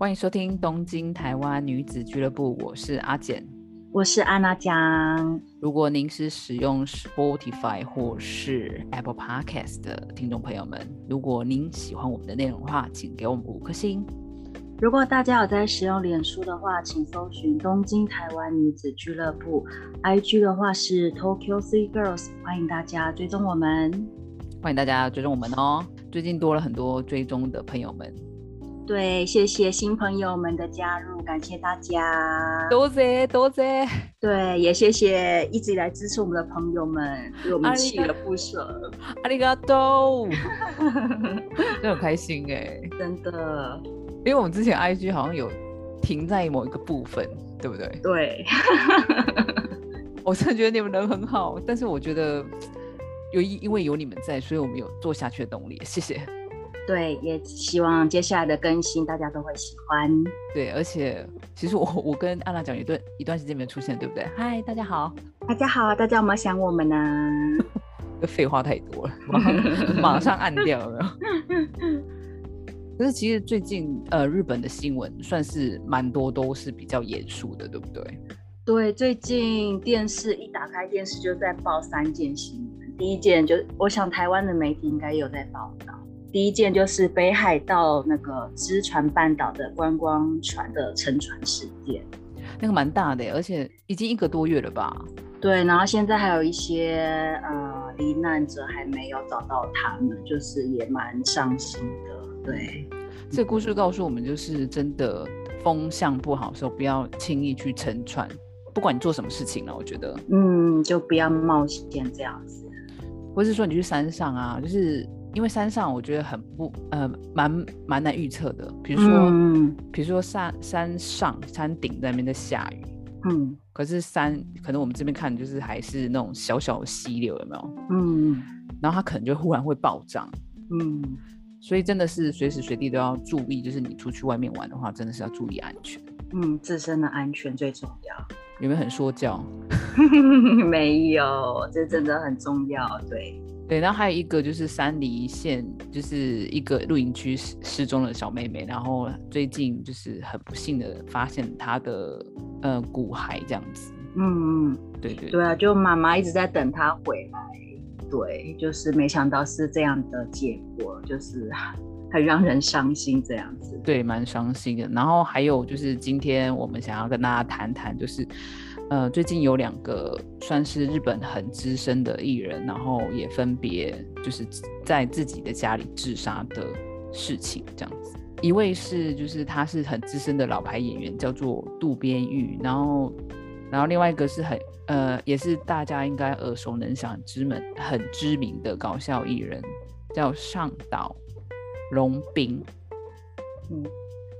欢迎收听东京台湾女子俱乐部，我是阿简，我是安娜江。如果您是使用 Spotify 或是 Apple Podcast 的听众朋友们，如果您喜欢我们的内容的话，请给我们五颗星。如果大家有在使用脸书的话，请搜寻东京台湾女子俱乐部，IG 的话是 Tokyo Three Girls，欢迎大家追踪我们，欢迎大家追踪我们哦。最近多了很多追踪的朋友们。对，谢谢新朋友们的加入，感谢大家，多谢多谢。对，也谢谢一直以来支持我们的朋友们，对我们锲而不舍。阿里嘎多，真的很开心哎，真的。因为我们之前 IG 好像有停在某一个部分，对不对？对。我真的觉得你们人很好，但是我觉得有因因为有你们在，所以我们有做下去的动力。谢谢。对，也希望接下来的更新大家都会喜欢。对，而且其实我我跟安娜讲一段一段时间没有出现，对不对？嗨，大家好，大家好，大家有没有想我们呢？这 废话太多了，马上按掉了。可是其实最近呃，日本的新闻算是蛮多，都是比较严肃的，对不对？对，最近电视一打开电视就在报三件新闻，第一件就是我想台湾的媒体应该有在报道。第一件就是北海道那个知船半岛的观光船的沉船事件，那个蛮大的，而且已经一个多月了吧？对，然后现在还有一些呃罹难者还没有找到他们，就是也蛮伤心的。对，这个故事告诉我们，就是真的风向不好的时候，不要轻易去沉船，不管你做什么事情了，我觉得，嗯，就不要冒险这样子，或是说你去山上啊，就是。因为山上我觉得很不呃蛮蛮难预测的，比如说嗯比如说山山上山顶那边在下雨，嗯，可是山可能我们这边看就是还是那种小小的溪流有没有？嗯，然后它可能就忽然会暴涨，嗯，所以真的是随时随地都要注意，就是你出去外面玩的话，真的是要注意安全，嗯，自身的安全最重要。有没有很说教？没有，这真的很重要，对。对，然后还有一个就是山梨县，就是一个露营区失失踪的小妹妹，然后最近就是很不幸的发现她的呃骨骸这样子。嗯嗯，对对对啊，就妈妈一直在等她回来，对，就是没想到是这样的结果，就是 很让人伤心这样子。对，蛮伤心的。然后还有就是今天我们想要跟大家谈谈，就是。呃，最近有两个算是日本很资深的艺人，然后也分别就是在自己的家里自杀的事情，这样子。一位是就是他是很资深的老牌演员，叫做渡边裕，然后然后另外一个是很呃也是大家应该耳熟能详、知名很知名的搞笑艺人，叫上岛龙兵。嗯，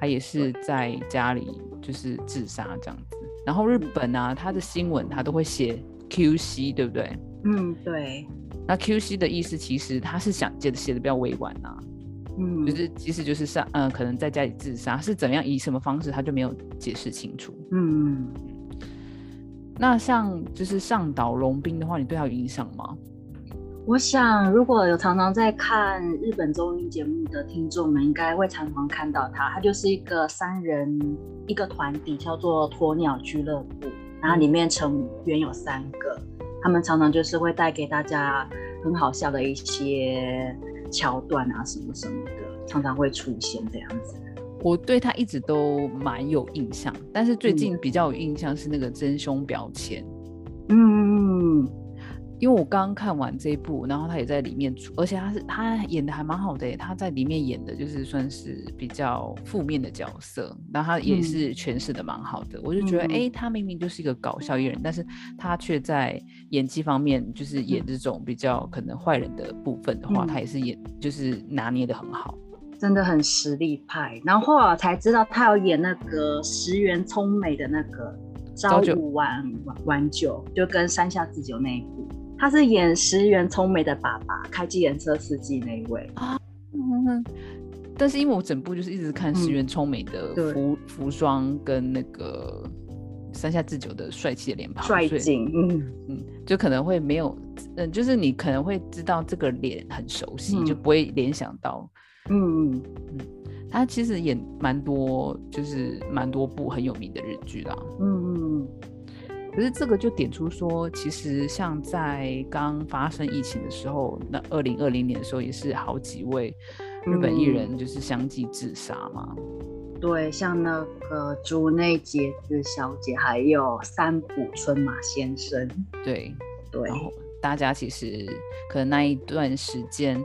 他也是在家里就是自杀这样子。然后日本啊，他的新闻他都会写 Q C，对不对？嗯，对。那 Q C 的意思其实他是想写的写的比较委婉啊，嗯，就是其实就是上，嗯，可能在家里自杀是怎样以什么方式，他就没有解释清楚。嗯，那像就是上岛龙兵的话，你对他有影响吗？我想，如果有常常在看日本综艺节目的听众们，应该会常常看到他。他就是一个三人一个团体，叫做鸵鸟俱乐部，然后里面成员有三个，他们常常就是会带给大家很好笑的一些桥段啊，什么什么的，常常会出现这样子。我对他一直都蛮有印象，但是最近比较有印象是那个真凶标签。嗯。因为我刚刚看完这一部，然后他也在里面，而且他是他演的还蛮好的，他在里面演的就是算是比较负面的角色，然后他也是诠释的蛮好的，我就觉得，哎，他明明就是一个搞笑艺人，但是他却在演技方面，就是演这种比较可能坏人的部分的话，他也是演就是拿捏的很好，真的很实力派。然后后来才知道他有演那个石原聪美的那个朝五晚晚九，就跟山下智久那一部。他是演石原聪美的爸爸，开机研车司机那一位啊。嗯，但是因为我整部就是一直看石原聪美的服服装跟那个山下智久的帅气的脸庞，帅劲，嗯嗯，就可能会没有，嗯，就是你可能会知道这个脸很熟悉，就不会联想到，嗯嗯嗯。他其实演蛮多，就是蛮多部很有名的日剧啦。嗯嗯可是这个就点出说，其实像在刚发生疫情的时候，那二零二零年的时候，也是好几位日本艺人就是相继自杀嘛。嗯，对，像那个竹内结子小姐，还有三浦春马先生，对，对然，后大家其实可能那一段时间，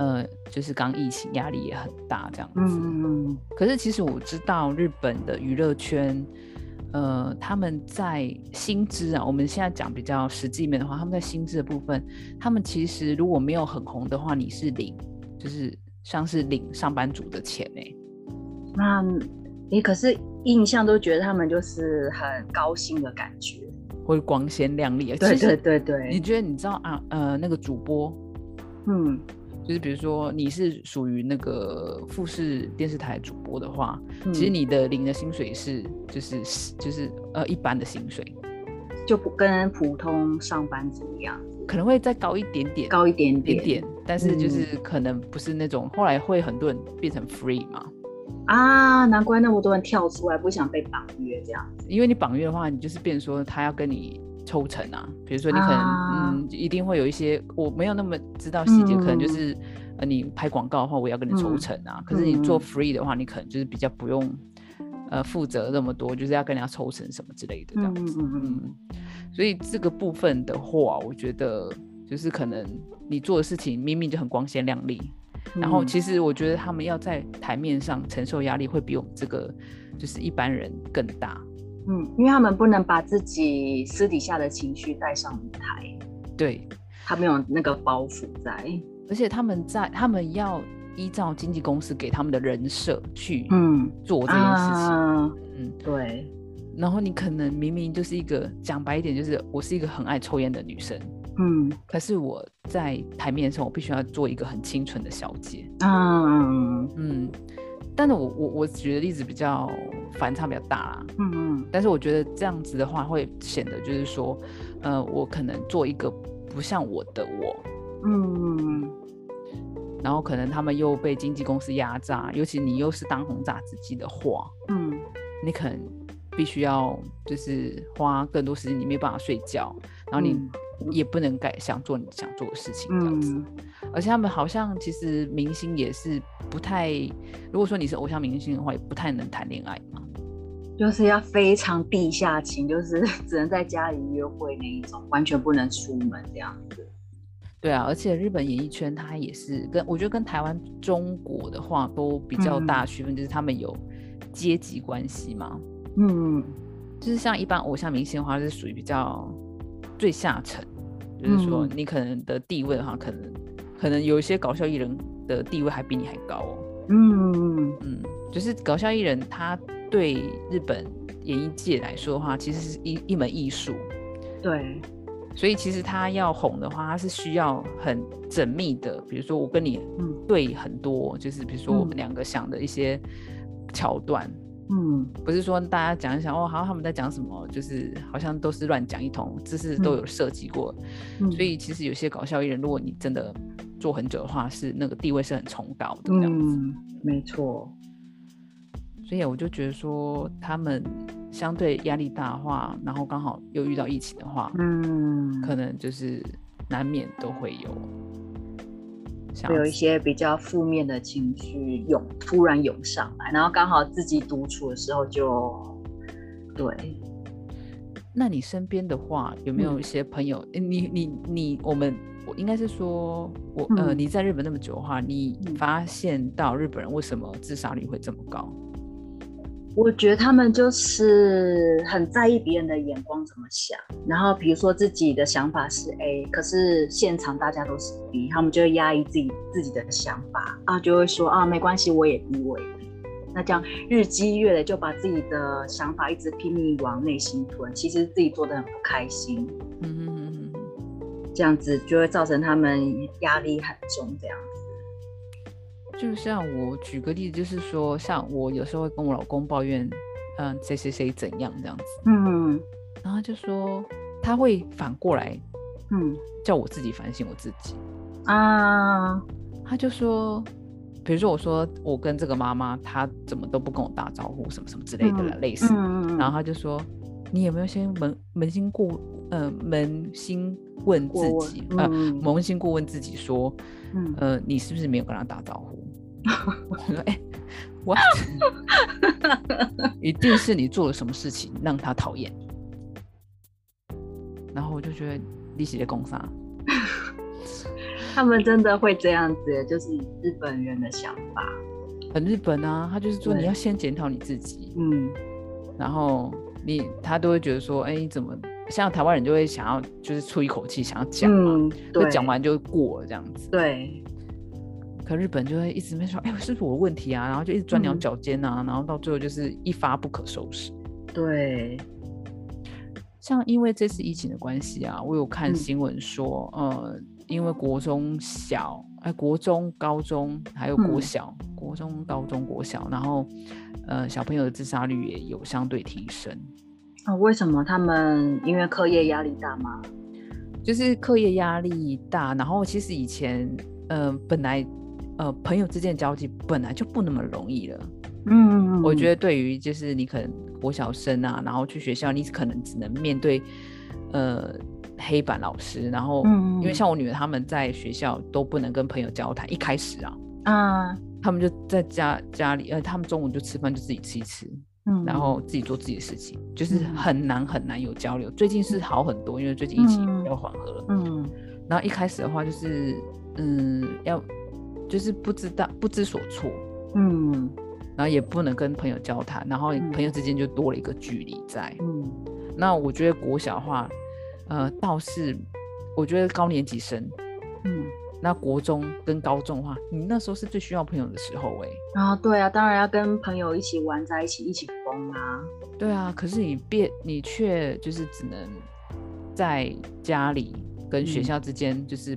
呃，就是刚疫情压力也很大这样子。嗯嗯可是其实我知道日本的娱乐圈，呃，他们在薪资啊，我们现在讲比较实际面的话，他们在薪资的部分，他们其实如果没有很红的话，你是领，就是像是领上班族的钱欸呢、嗯，那你可是印象都觉得他们就是很高薪的感觉，或者光鲜亮丽啊。对对对对，你觉得你知道啊？呃，那个主播，嗯就是比如说你是属于那个富士电视台主播的话，嗯其实你的领的薪水是就是就是呃一般的薪水，就不跟普通上班族一样，可能会再高一点点，高一点点点点，但是就嗯。是可能不是那种后来会很多人变成 free 嘛，啊，难怪那么多人跳出来不想被绑约这样子，因为你绑约的话，你就是变成说他要跟你抽成啊，比如说你可能、啊。嗯一定会有一些我没有那么知道细节，可能就嗯。是呃你拍广告的话，我要跟你抽嗯。成啊，可是你做嗯 free 的话，你可能就是比较不用呃负责那么多，就是要跟人家抽成什么之类的这样子，嗯嗯嗯。嗯，所以这个部分的话，我觉得就是可能你做的事情明明就很光鲜亮丽，然后嗯。其实我觉得他们要在台面上承受压力会比我们这个就是一般人更大。嗯，因为他们不能把自己私底下的情绪带上舞台，对，他没有那个包袱在。而且他们在他们要依照经纪公司给他们的人设去嗯，做这件事情。啊，嗯，对，然后你可能明明就是一个讲白一点，就是我是一个很爱抽烟的女生，嗯。可是我在台面上我必须要做一个很清纯的小姐。嗯。嗯，但是我我我举的例子比较反差比较大啦。嗯嗯。但是我觉得这样子的话，会显得就是说，呃，我可能做一个不像我的我，嗯然后可能他们又被经纪公司压榨，尤其你又是当红炸子鸡的话，嗯。你可能必须要就是花更多时间，你没办法睡觉，然后你也不能改想做你想做的事情这样子。嗯。而且他们好像其实明星也是不太，如果说你是偶像明星的话，也不太能谈恋爱嘛。就是要非常地下情，就是 只能在家里约会那一种，完全不能出门这样子。对啊，而且日本演艺圈它也是跟我觉得跟台湾、中国的话都比较大区分，就是他们有阶级关系嘛。嗯就是像一般偶像明星的话，是属于比较最下层，就是说嗯你可能的地位的话，可能可能有一些搞笑艺人的地位还比你还高哦。嗯嗯，就是搞笑艺人他对日本演艺界来说的话，其实是一一门艺术。对，所以其实他要红的话，他是需要很缜密的，比如说我跟你嗯。对很多，就是比如说我们嗯两个想的一些桥段，嗯。不是说大家讲一讲哦，好像他们在讲什么，就是好像都是乱讲一通，这是都嗯。有设计过。嗯，所以其实有些搞笑艺人，如果你真的做很久的话，是那个地位是很崇高的这样子。嗯，没错，所以我就觉得说，他们相对压力大的话，然后刚好又遇到疫情的话，嗯，可能就是难免都会有，会有一些比较负面的情绪涌突然涌上来，然后刚好自己独处的时候就，对，那你身边的话，有没有嗯一些朋友？诶你你你，我们我应该是说，我呃，嗯。你在日本那么久的话，你嗯。发现到日本人为什么自杀率会这么高？我觉得他们就是很在意别人的眼光怎么想，然后比如说自己的想法是 A，可是现场大家都是 B，他们就会压抑自己自己的想法啊，就会说啊没关系，我也 B，我也 B，那这样日积月累就把自己的想法一直拼命往内心吞，其实自己做的很不开心，这样子就会造成他们压力很重，这样子。就像我举个例子，就是说，像我有时候会跟我老公抱怨，嗯、谁谁谁怎样这样子，嗯然后他就说他会反过来嗯叫我自己反省我自己，啊他就说比如说我说我跟这个妈妈，她怎么都不跟我打招呼，什么什么之类的啦，类似。嗯然后他就说，你有没有先扪扪心过呃扪心问自过己，呃嗯扪心过问自己说，嗯呃你是不是没有跟他打招呼？我 说哎、what？一定是你做了什么事情让他讨厌你。然后我就觉得利息的攻杀，他们真的会这样子，就是日本人的想法。很日本啊，他就是说你要先检讨你自己，嗯然后你他都会觉得说，哎，你怎么像台湾人就会想要就是出一口气想要讲嘛，嗯，就对，讲完就过了这样子。对，可日本就会一直没说，哎，是不是我的问题啊？然后就一直钻牛嗯角尖啊，然后到最后就是一发不可收拾。对，像因为这次疫情的关系啊，我有看嗯新闻说，呃，因为国中小、哎，国中、高中还有国嗯小、国中、高中、国小，然后呃，小朋友的自杀率也有相对提升。啊、为什么他们因为课业压力大吗？就是课业压力大，然后其实以前，呃，本来，呃，朋友之间的交际本来就不那么容易了。嗯，我觉得，得对于就是你可能国小生啊，然后去学校，你可能只能面对呃黑板老师，然后嗯因为像我女儿他们在学校都不能跟朋友交谈，一开始啊，啊，他们就在家家里，呃，他们中午就吃饭就自己吃一吃，嗯，然后自己做自己的事情，就是嗯。很难很难有交流。最近是好很多，因为最近疫情嗯比较缓和了。嗯。然后一开始的话就是，嗯，要就是不知道不知所措，嗯。然后也不能跟朋友交谈，然后嗯。朋友之间就多了一个距离在。嗯。那我觉得国小的话，呃，倒是我觉得高年级生，嗯，那国中跟高中的话，你那时候是最需要朋友的时候哎、啊，对啊，当然要跟朋友一起玩在一起，一起疯啊，对啊，可是你变你却就是只能在家里跟学嗯校之间就是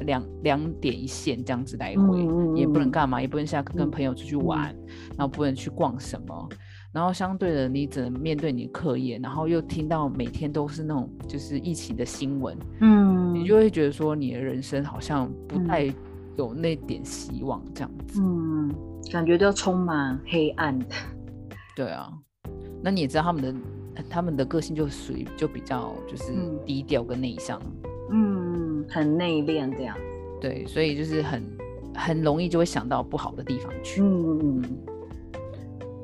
两两点一线这样子来回，嗯嗯也不能嗯。干嘛，也不能下课跟嗯朋友出去玩，然后不能去逛什么，然后相对的你只能面对你的课业，然后又听到每天都是那种就是疫情的新闻，嗯，你就会觉得说你的人生好像不嗯。太有那点希望这样子。嗯，感觉就充满黑暗。的，对啊，那你也知道他们的他们的个性就属于就比较就是嗯。低调跟内向，嗯，很内敛这样，对，所以就是很很容易就会想到不好的地方去。嗯嗯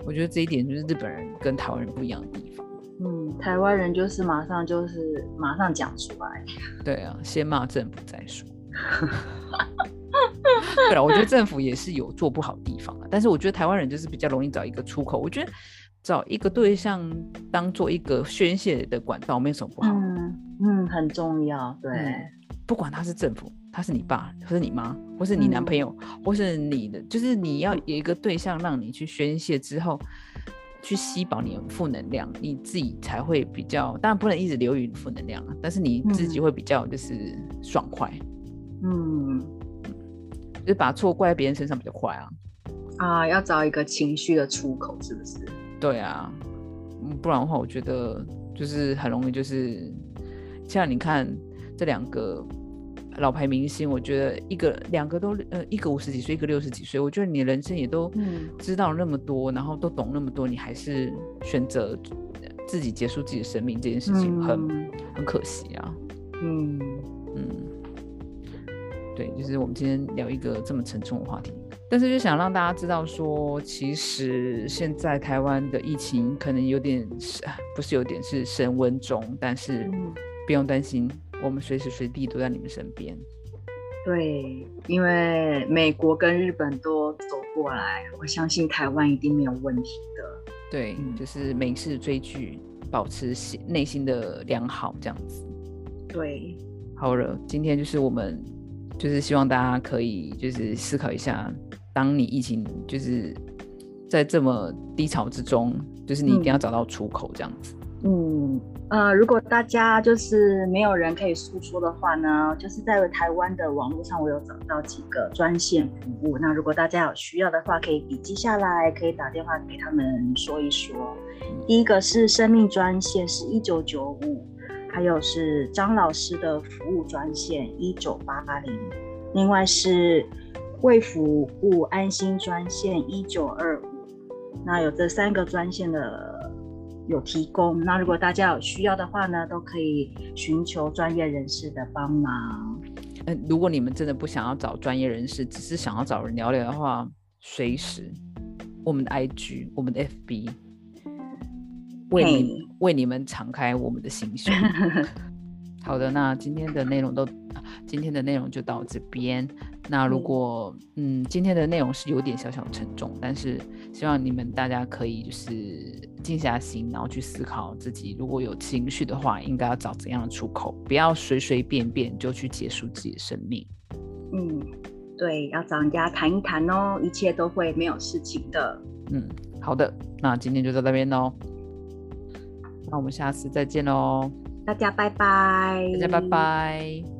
我觉得这一点就是日本人跟台湾人不一样的地方。嗯，台湾人就是马上就是马上讲出来，对啊，先骂政府再说。对了，我觉得政府也是有做不好的地方啊，但是我觉得台湾人就是比较容易找一个出口。我觉得找一个对象当做一个宣泄的管道，没有什么不好。嗯嗯，很重要，对，嗯不管他是政府，他是你爸，或是你妈，或是你男朋友，或是你的，就是你要有一个对象让你去宣泄之后，去吸饱你的负能量，你自己才会比较，当然不能一直流于负能量啊，但是你自己嗯会比较就是爽快，嗯就是把错怪在别人身上比较快啊。啊，要找一个情绪的出口，是不是？对啊，嗯，不然的话，我觉得就是很容易就是，像你看这两个老牌明星，我觉得一个两个都呃一个五十几岁，一个六十几岁，我觉得你人生也都嗯。知道那么多，然后都懂那么多，你还是选择自己结束自己的生命这件事情很，很、嗯可惜啊。嗯。嗯，对，就是我们今天聊一个这么沉重的话题，但是就想让大家知道说，其实现在台湾的疫情可能有点是，不是有点是升温中，但是嗯。不用担心，我们随时随地都在你们身边。对，因为美国跟日本都走过来，我相信台湾一定没有问题的。对，嗯就是没事追剧，保持心内心的良好，这样子。对，好了，今天就是我们就是希望大家可以就是思考一下，当你疫情就是在这么低潮之中，就是你一定要找到出口，这样子。嗯呃，如果大家就是没有人可以诉说的话呢，就是在台湾的网络上，我有找到几个专线服务。那如果大家有需要的话，可以笔记下来，可以打电话给他们说一说。第一个是生命专线是一九九五，还有是张老师的服务专线一九八零，另外是卫服务安心专线一九二五，那有这三个专线的有提供。那如果大家有需要的话呢，都可以寻求专业人士的帮忙。嗯，如果你们真的不想要找专业人士，只是想要找人聊聊的话，随时我们的 IG、我们的 FB 为你为你们敞开我们的心胸。好的，那今天的内容都，今天的内容就到这边。那如果嗯，今天的内容是有点小小沉重，但是希望你们大家可以就是静下心，然后去思考自己如果有情绪的话，应该要找怎样的出口，不要随随便便就去结束自己的生命。嗯，对，要找人家谈一谈哦，一切都会没有事情的。嗯，好的，那今天就到这边喽，那我们下次再见喽。大家拜拜，大家拜拜。